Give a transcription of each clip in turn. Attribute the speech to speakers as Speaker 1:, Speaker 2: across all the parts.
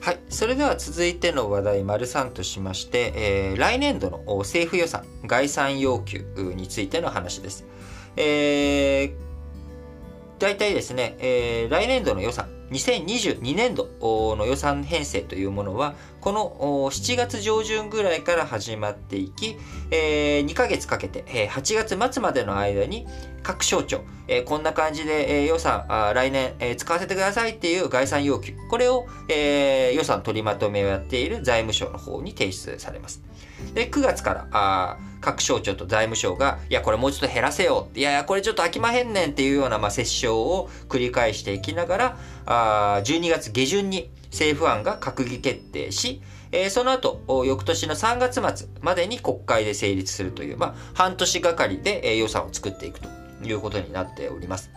Speaker 1: はい。それでは続いての話題、丸3としまして、えー来年度の政府予算、概算要求についての話です。えー、大体ですね、えー来年度の予算、2022年度の予算編成というものは、この7月上旬ぐらいから始まっていき、2ヶ月かけて、8月末までの間に各省庁、こんな感じで、予算来年、使わせてくださいっていう概算要求、これを、予算取りまとめをやっている財務省の方に提出されます。で、9月から、各省庁と財務省が、いや、これもうちょっと減らせよ。いやいや、これちょっと飽きまへんねんっていうような、まあ、折衝を繰り返していきながら、あ12月下旬に政府案が閣議決定し、えーその後、翌年の3月末までに国会で成立するという、まあ、半年がかりで、えー予算を作っていくということになっております。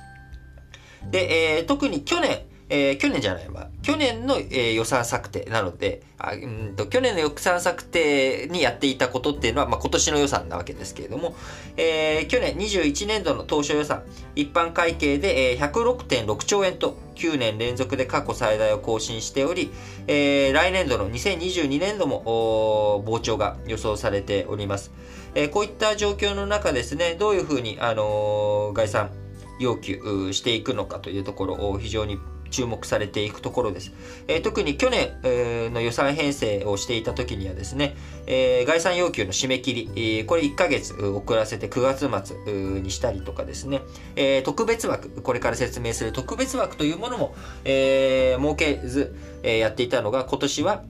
Speaker 1: で、えー特に去年、えー去年じゃないわ。去年の、えー予算策定なので、あうんと去年の予算策定にやっていたことっていうのは、まあ、今年の予算なわけですけれども、えー去年21年度の当初予算、一般会計で、えー106.6兆円と9年連続で過去最大を更新しており、えー来年度の2022年度も膨張が予想されております。えーこういった状況の中ですね、どういうふうに、あのー概算要求していくのかというところを非常に注目されていくところです。えー特に去年、えーの予算編成をしていた時にはですね、えー概算要求の締め切り、えーこれ1ヶ月遅らせて9月末にしたりとかですね、えー特別枠、これから説明する特別枠というものも、えー設けず、えーやっていたのが今年は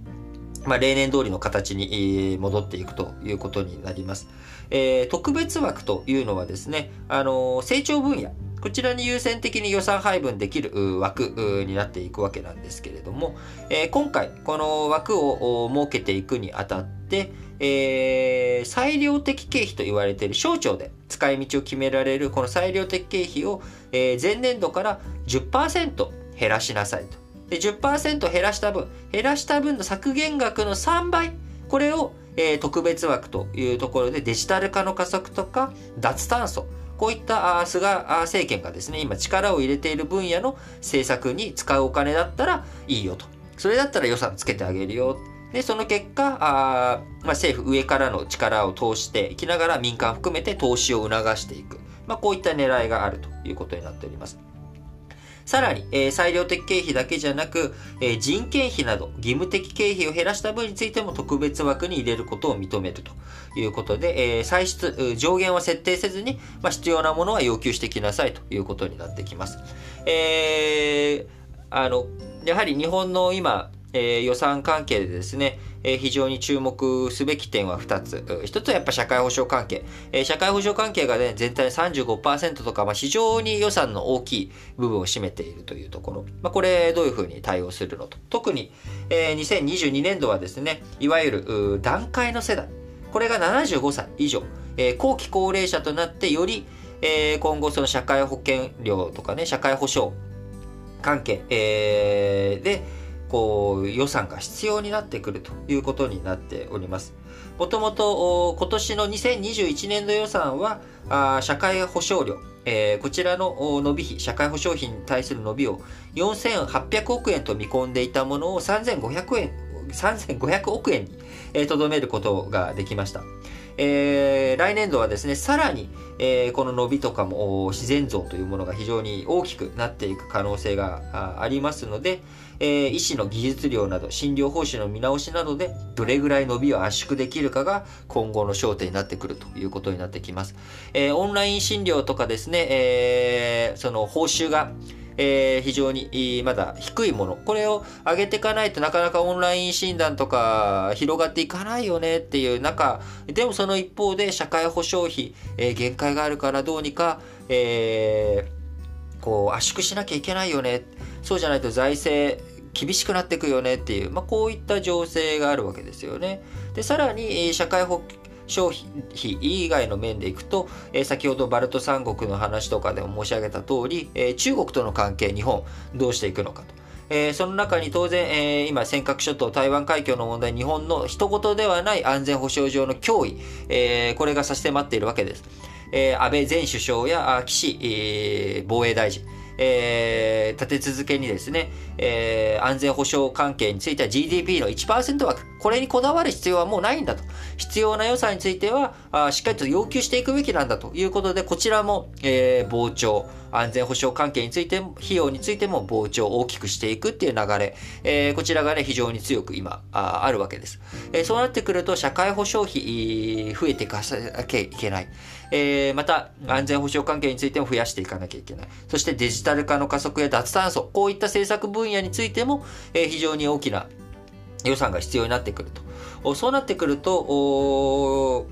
Speaker 1: まあ、例年通りの形に戻っていくということになります。えー特別枠というのはですね、あのー成長分野、こちらに優先的に予算配分できる枠になっていくわけなんですけれども、えー今回この枠を設けていくにあたって、えー裁量的経費と言われている省庁で使い道を決められるこの裁量的経費を、えー前年度から10%減らしなさいと。で10%減らした分、減らした分の削減額の3倍、これを、えー特別枠というところでデジタル化の加速とか脱炭素、こういった菅政権がですね、今力を入れている分野の政策に使うお金だったらいいよと。それだったら予算つけてあげるよ。で、その結果、あまあ、政府上からの力を通していきながら民間含めて投資を促していく。まあ、こういった狙いがあるということになっております。さらに、えー裁量的経費だけじゃなく、えー人件費など義務的経費を減らした分についても特別枠に入れることを認めるということで、えー歳出、上限は設定せずに、まあ、必要なものは要求してきなさいということになってきます。えーあの、やはり日本の今、えー予算関係でですね、非常に注目すべき点は2つ。う一つはやっぱ社会保障関係。社会保障関係がね、全体35%とか、まあ、非常に予算の大きい部分を占めているというところ。まあ、これどういうふうに対応するのと。特に、えー2022年度はですね、いわゆるう段階の世代。これが75歳以上。後期高齢者となってより、今後その社会保険料とかね、社会保障関係、で、こう予算が必要になってくるということになっております。もともと今年の2021年度予算は社会保障料、えーこちらの伸び費、社会保障費に対する伸びを4800億円と見込んでいたものを3500円、3500億円にえーとどめることができました。えー来年度はですね、さらに、えーこの伸びとかも自然増というものが非常に大きくなっていく可能性がありますので、えー医師の技術量など診療報酬の見直しなどでどれぐらい伸びを圧縮できるかが今後の焦点になってくるということになってきます。えーオンライン診療とかですね、えーその報酬がえー非常にまだ低いもの。これを上げていかないとなかなかオンライン診断とか広がっていかないよねっていう中、でもその一方で社会保障費、えー限界があるからどうにか、えーこう圧縮しなきゃいけないよね。そうじゃないと財政厳しくなっていくよねっていう、まあ、こういった情勢があるわけですよね。で、さらに、え社会保障費以外の面でいくと、えー先ほどバルト三国の話とかでも申し上げた通り、えー中国との関係、日本、どうしていくのかと。えーその中に当然、えー今、尖閣諸島、台湾海峡の問題、日本の一言ではない安全保障上の脅威、えーこれが差し迫っているわけです。えー安倍前首相やあ岸、えー防衛大臣、えー、立て続けにですね、えー、安全保障関係については GDP の1%枠、これにこだわる必要はもうないんだと。必要な予算については、あしっかりと要求していくべきなんだということで、こちらも、えー、膨張、安全保障関係についても、費用についても膨張を大きくしていくっていう流れ、えー、こちらがね、非常に強く今、ああるわけです。えー、そうなってくると、社会保障費、増えていかなきゃいけない。えー、また、安全保障関係についても増やしていかなきゃいけない。そしてデジジタル化の加速や脱炭素、こういった政策分野についても、えー、非常に大きな予算が必要になってくると。そうなってくると、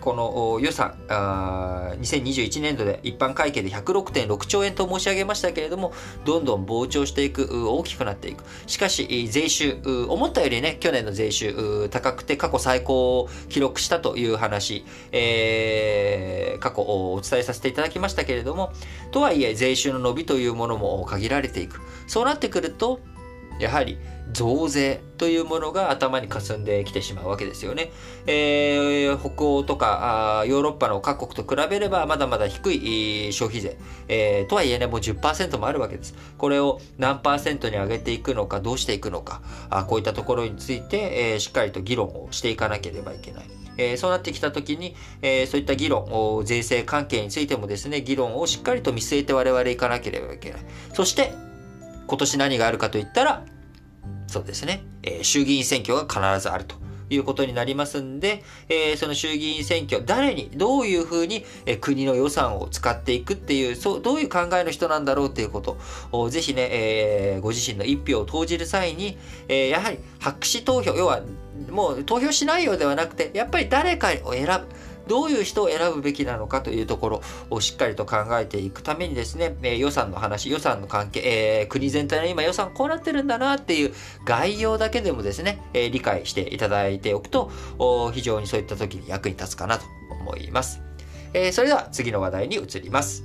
Speaker 1: この予算あ、2021年度で一般会計で106.6兆円と申し上げましたけれども、どんどん膨張していく、大きくなっていく。しかし、税収、思ったよりね、去年の税収、高くて過去最高を記録したという話、えー、過去お伝えさせていただきましたけれども、とはいえ、税収の伸びというものも限られていく。そうなってくると、やはり増税というものが頭に霞んできてしまうわけですよね。えー、北欧とかあヨーロッパの各国と比べればまだまだ低い消費税、えー、とはいえね、もう10%もあるわけです。これを何パーセントに上げていくのか、どうしていくのか、あこういったところについて、えー、しっかりと議論をしていかなければいけない。えー、そうなってきたときに、えー、そういった議論、税制関係についてもですね、議論をしっかりと見据えて我々行かなければいけない。そして、今年何があるかといったら、そうですね、えー、衆議院選挙が必ずあると。いうことになりますんで、えー、その衆議院選挙、誰に、どういうふうに、えー、国の予算を使っていくっていう、そう、どういう考えの人なんだろうっていうことを、ぜひね、えー、ご自身の一票を投じる際に、え、やはり白紙投票、要は、もう投票しないようではなくて、やっぱり誰かを選ぶ。どういう人を選ぶべきなのかというところをしっかりと考えていくためにですね、え予算の話予算の関係、えー、国全体の今予算こうなってるんだなっていう概要だけでもですね、え理解していただいておくと非常にそういった時に役に立つかなと思います、えそれでは次の話題に移ります。